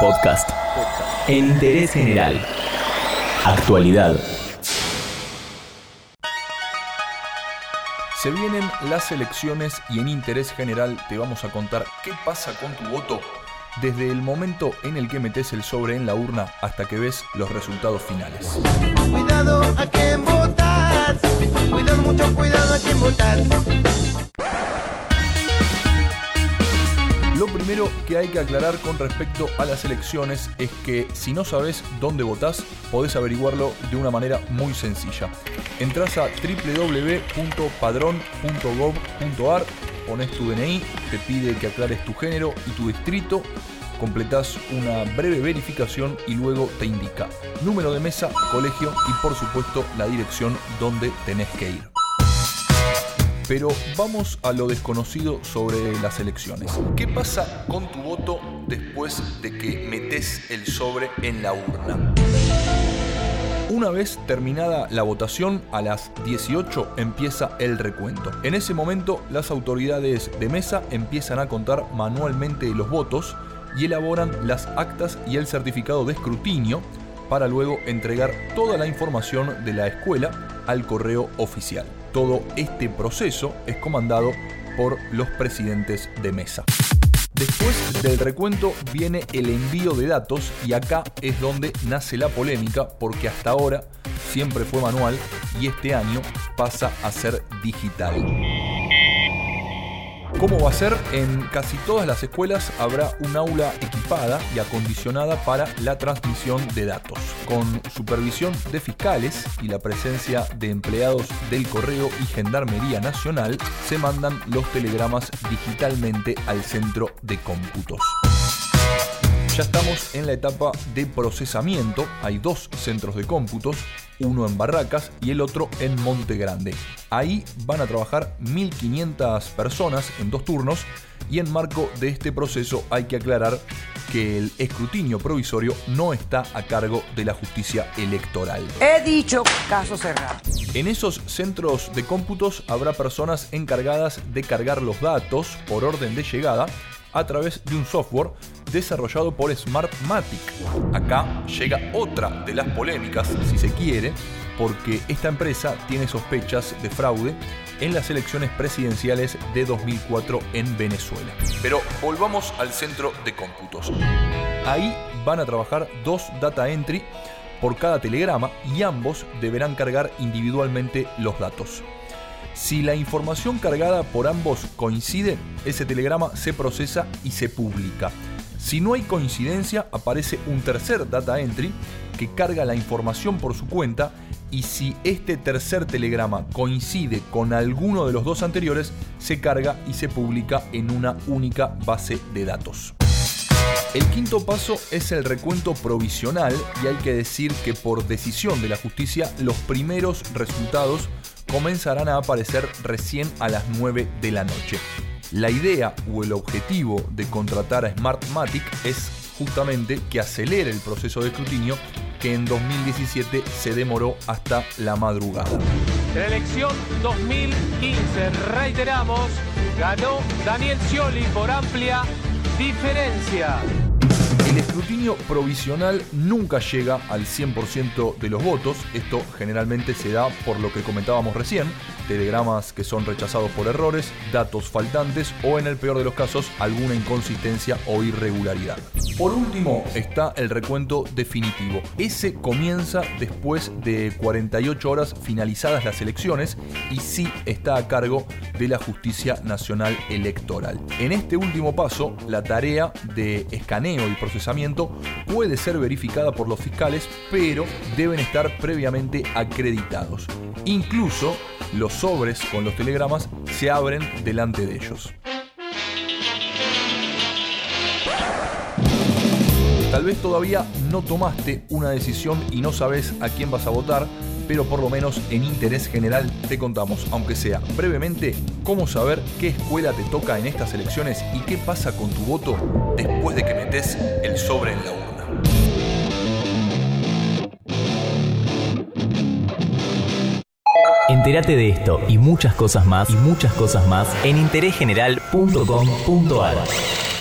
Podcast. En interés general. Actualidad. Se vienen las elecciones y en interés general te vamos a contar qué pasa con tu voto desde el momento en el que metes el sobre en la urna hasta que ves los resultados finales. Cuidado a quien votar. Cuidado, mucho cuidado a quien votar. Lo primero que hay que aclarar con respecto a las elecciones es que si no sabes dónde votás, podés averiguarlo de una manera muy sencilla. Entrás a www.padrón.gov.ar, pones tu DNI, te pide que aclares tu género y tu distrito, completás una breve verificación y luego te indica número de mesa, colegio y por supuesto la dirección donde tenés que ir. Pero vamos a lo desconocido sobre las elecciones. ¿Qué pasa con tu voto después de que metes el sobre en la urna? Una vez terminada la votación, a las 18 empieza el recuento. En ese momento, las autoridades de mesa empiezan a contar manualmente los votos y elaboran las actas y el certificado de escrutinio para luego entregar toda la información de la escuela al correo oficial. Todo este proceso es comandado por los presidentes de mesa. Después del recuento viene el envío de datos y acá es donde nace la polémica porque hasta ahora siempre fue manual y este año pasa a ser digital. ¿Cómo va a ser? En casi todas las escuelas habrá un aula equipada y acondicionada para la transmisión de datos, con supervisión de fiscales y la presencia de empleados del Correo y Gendarmería Nacional, se mandan los telegramas digitalmente al centro de cómputos. Ya estamos en la etapa de procesamiento. Hay dos centros de cómputos, uno en Barracas y el otro en Monte Grande. Ahí van a trabajar 1.500 personas en dos turnos y en marco de este proceso hay que aclarar que el escrutinio provisorio no está a cargo de la justicia electoral. He dicho caso cerrado. En esos centros de cómputos habrá personas encargadas de cargar los datos por orden de llegada a través de un software desarrollado por Smartmatic. Acá llega otra de las polémicas, si se quiere, porque esta empresa tiene sospechas de fraude en las elecciones presidenciales de 2004 en Venezuela. Pero volvamos al centro de cómputos. Ahí van a trabajar dos data entry por cada telegrama y ambos deberán cargar individualmente los datos. Si la información cargada por ambos coincide, ese telegrama se procesa y se publica. Si no hay coincidencia, aparece un tercer data entry que carga la información por su cuenta y si este tercer telegrama coincide con alguno de los dos anteriores, se carga y se publica en una única base de datos. El quinto paso es el recuento provisional y hay que decir que por decisión de la justicia los primeros resultados comenzarán a aparecer recién a las 9 de la noche. La idea o el objetivo de contratar a Smartmatic es justamente que acelere el proceso de escrutinio que en 2017 se demoró hasta la madrugada. La elección 2015, reiteramos, ganó Daniel Scioli por amplia diferencia. El escrutinio provisional nunca llega al 100% de los votos, esto generalmente se da por lo que comentábamos recién, telegramas que son rechazados por errores, datos faltantes o en el peor de los casos alguna inconsistencia o irregularidad. Por último está el recuento definitivo. Ese comienza después de 48 horas finalizadas las elecciones y sí está a cargo de la Justicia Nacional Electoral. En este último paso, la tarea de escaneo y procesamiento puede ser verificada por los fiscales, pero deben estar previamente acreditados. Incluso los sobres con los telegramas se abren delante de ellos. Tal vez todavía no tomaste una decisión y no sabes a quién vas a votar, pero por lo menos en interés general te contamos, aunque sea brevemente, cómo saber qué escuela te toca en estas elecciones y qué pasa con tu voto después de que metes el sobre en la urna. Entérate de esto y muchas cosas más y muchas cosas más en interésgeneral.com.ar.